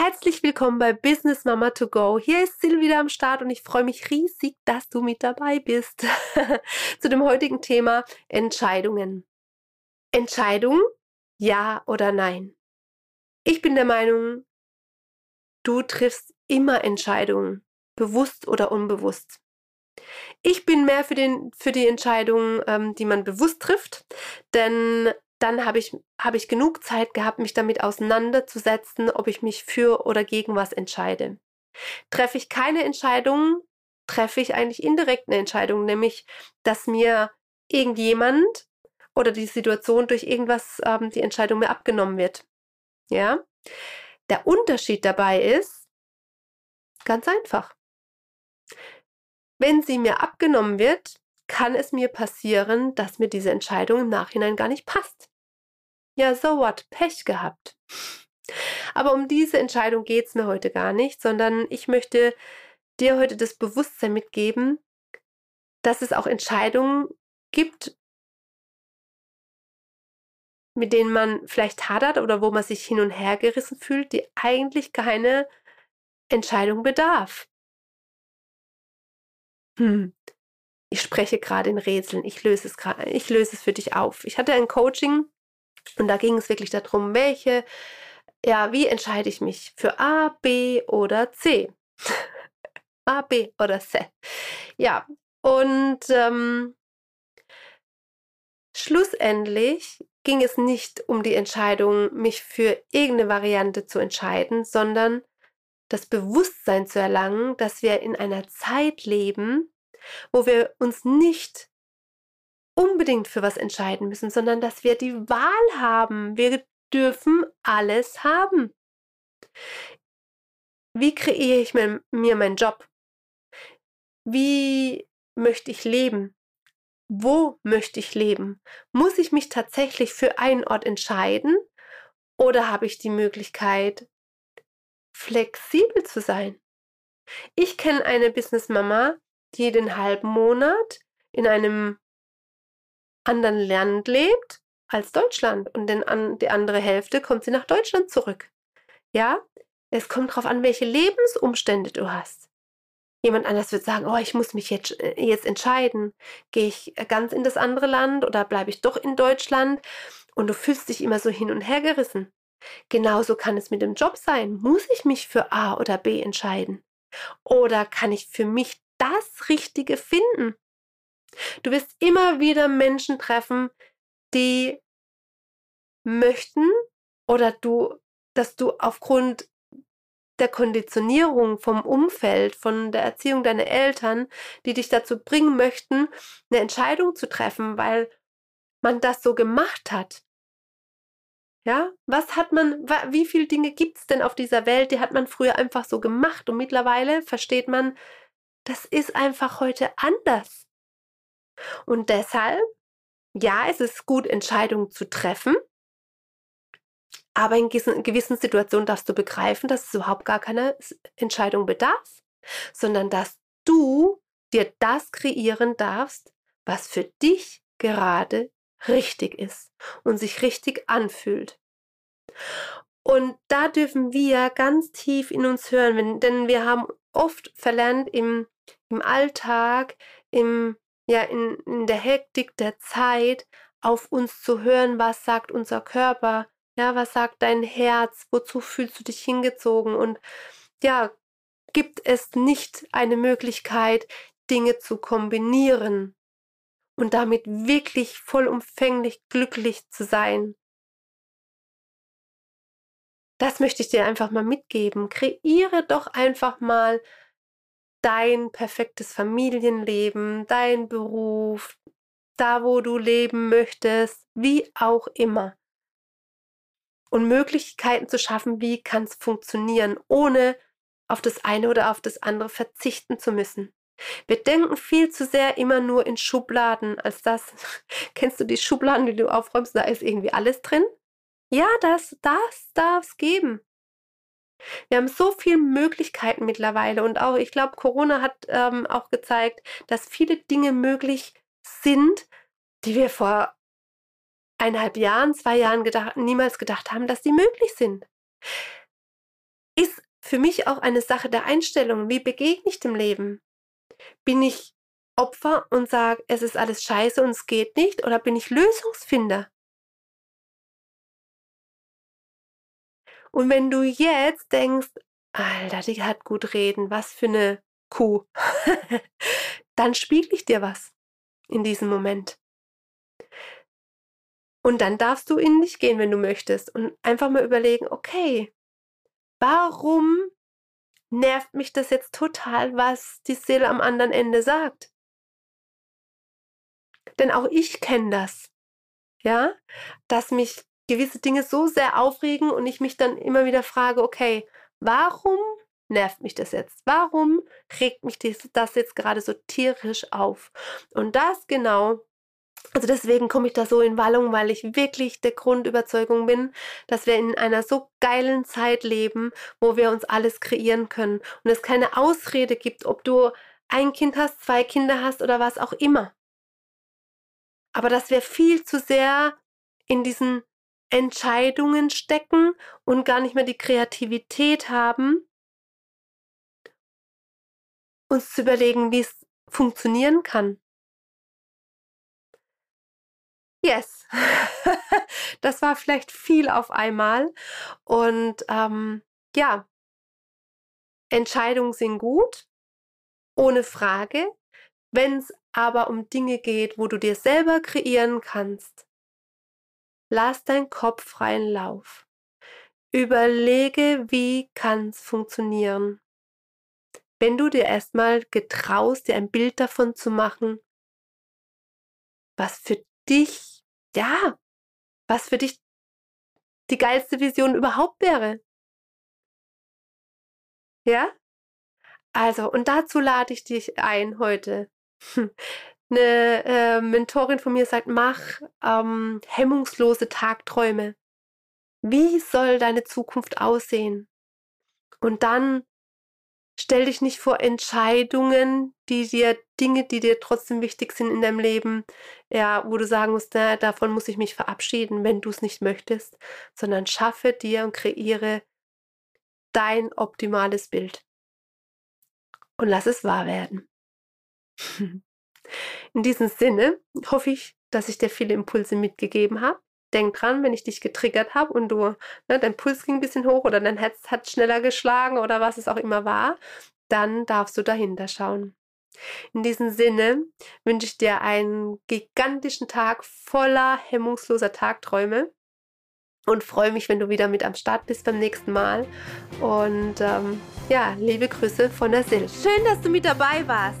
Herzlich willkommen bei Business Mama to Go. Hier ist Sil wieder am Start und ich freue mich riesig, dass du mit dabei bist. Zu dem heutigen Thema Entscheidungen. Entscheidung, ja oder nein. Ich bin der Meinung, du triffst immer Entscheidungen, bewusst oder unbewusst. Ich bin mehr für, den, für die Entscheidungen, ähm, die man bewusst trifft, denn dann habe ich, hab ich genug Zeit gehabt, mich damit auseinanderzusetzen, ob ich mich für oder gegen was entscheide. Treffe ich keine Entscheidung, treffe ich eigentlich indirekt eine Entscheidung, nämlich, dass mir irgendjemand oder die Situation durch irgendwas ähm, die Entscheidung mir abgenommen wird. Ja? Der Unterschied dabei ist ganz einfach. Wenn sie mir abgenommen wird, kann es mir passieren, dass mir diese Entscheidung im Nachhinein gar nicht passt. Ja, so what, Pech gehabt. Aber um diese Entscheidung geht es mir heute gar nicht, sondern ich möchte dir heute das Bewusstsein mitgeben, dass es auch Entscheidungen gibt, mit denen man vielleicht hadert oder wo man sich hin und her gerissen fühlt, die eigentlich keine Entscheidung bedarf. Hm ich spreche gerade in Rätseln, ich löse es gerade, ich löse es für dich auf. Ich hatte ein Coaching und da ging es wirklich darum, welche, ja, wie entscheide ich mich für A, B oder C? A, B oder C. Ja, und ähm, schlussendlich ging es nicht um die Entscheidung, mich für irgendeine Variante zu entscheiden, sondern das Bewusstsein zu erlangen, dass wir in einer Zeit leben, wo wir uns nicht unbedingt für was entscheiden müssen, sondern dass wir die Wahl haben. Wir dürfen alles haben. Wie kreiere ich mir, mir meinen Job? Wie möchte ich leben? Wo möchte ich leben? Muss ich mich tatsächlich für einen Ort entscheiden oder habe ich die Möglichkeit, flexibel zu sein? Ich kenne eine Business-Mama, jeden halben Monat in einem anderen Land lebt als Deutschland und den, an, die andere Hälfte kommt sie nach Deutschland zurück. Ja, es kommt darauf an, welche Lebensumstände du hast. Jemand anders wird sagen, oh, ich muss mich jetzt, äh, jetzt entscheiden. Gehe ich ganz in das andere Land oder bleibe ich doch in Deutschland? Und du fühlst dich immer so hin und her gerissen. Genauso kann es mit dem Job sein. Muss ich mich für A oder B entscheiden? Oder kann ich für mich das Richtige finden. Du wirst immer wieder Menschen treffen, die möchten oder du, dass du aufgrund der Konditionierung vom Umfeld, von der Erziehung deiner Eltern, die dich dazu bringen möchten, eine Entscheidung zu treffen, weil man das so gemacht hat. Ja, was hat man, wie viele Dinge gibt es denn auf dieser Welt, die hat man früher einfach so gemacht und mittlerweile versteht man, das ist einfach heute anders. Und deshalb, ja, es ist gut, Entscheidungen zu treffen, aber in gewissen Situationen darfst du begreifen, dass es überhaupt gar keine Entscheidung bedarf, sondern dass du dir das kreieren darfst, was für dich gerade richtig ist und sich richtig anfühlt. Und da dürfen wir ganz tief in uns hören, denn wir haben oft verlernt im im Alltag, im, ja, in, in der Hektik der Zeit auf uns zu hören, was sagt unser Körper, ja, was sagt dein Herz, wozu fühlst du dich hingezogen und ja, gibt es nicht eine Möglichkeit, Dinge zu kombinieren und damit wirklich vollumfänglich glücklich zu sein. Das möchte ich dir einfach mal mitgeben. Kreiere doch einfach mal dein perfektes Familienleben, dein Beruf, da wo du leben möchtest, wie auch immer. Und Möglichkeiten zu schaffen, wie kann es funktionieren, ohne auf das eine oder auf das andere verzichten zu müssen. Wir denken viel zu sehr immer nur in Schubladen, als das. Kennst du die Schubladen, die du aufräumst? Da ist irgendwie alles drin. Ja, das, das darf es geben. Wir haben so viele Möglichkeiten mittlerweile und auch, ich glaube, Corona hat ähm, auch gezeigt, dass viele Dinge möglich sind, die wir vor eineinhalb Jahren, zwei Jahren gedacht, niemals gedacht haben, dass die möglich sind. Ist für mich auch eine Sache der Einstellung. Wie begegne ich dem Leben? Bin ich Opfer und sage, es ist alles scheiße und es geht nicht? Oder bin ich Lösungsfinder? Und wenn du jetzt denkst, Alter, die hat gut reden, was für eine Kuh, dann spiegel ich dir was in diesem Moment. Und dann darfst du in dich gehen, wenn du möchtest und einfach mal überlegen, okay, warum nervt mich das jetzt total, was die Seele am anderen Ende sagt? Denn auch ich kenne das, ja, dass mich gewisse Dinge so sehr aufregen und ich mich dann immer wieder frage, okay, warum nervt mich das jetzt? Warum regt mich das jetzt gerade so tierisch auf? Und das genau also deswegen komme ich da so in Wallung, weil ich wirklich der Grundüberzeugung bin, dass wir in einer so geilen Zeit leben, wo wir uns alles kreieren können und es keine Ausrede gibt, ob du ein Kind hast, zwei Kinder hast oder was auch immer. Aber dass wir viel zu sehr in diesen Entscheidungen stecken und gar nicht mehr die Kreativität haben, uns zu überlegen, wie es funktionieren kann. Yes, das war vielleicht viel auf einmal. Und ähm, ja, Entscheidungen sind gut, ohne Frage. Wenn es aber um Dinge geht, wo du dir selber kreieren kannst, Lass dein Kopf freien Lauf. Überlege, wie kann es funktionieren. Wenn du dir erstmal getraust, dir ein Bild davon zu machen, was für dich, ja, was für dich die geilste Vision überhaupt wäre. Ja? Also, und dazu lade ich dich ein heute. eine äh, Mentorin von mir sagt, mach ähm, hemmungslose Tagträume. Wie soll deine Zukunft aussehen? Und dann stell dich nicht vor Entscheidungen, die dir, Dinge, die dir trotzdem wichtig sind in deinem Leben, ja, wo du sagen musst, na, davon muss ich mich verabschieden, wenn du es nicht möchtest, sondern schaffe dir und kreiere dein optimales Bild. Und lass es wahr werden. In diesem Sinne hoffe ich, dass ich dir viele Impulse mitgegeben habe. Denk dran, wenn ich dich getriggert habe und du, ne, dein Puls ging ein bisschen hoch oder dein Herz hat schneller geschlagen oder was es auch immer war, dann darfst du dahinter schauen. In diesem Sinne wünsche ich dir einen gigantischen Tag voller hemmungsloser Tagträume und freue mich, wenn du wieder mit am Start bist beim nächsten Mal. Und ähm, ja, liebe Grüße von der Sil. Schön, dass du mit dabei warst.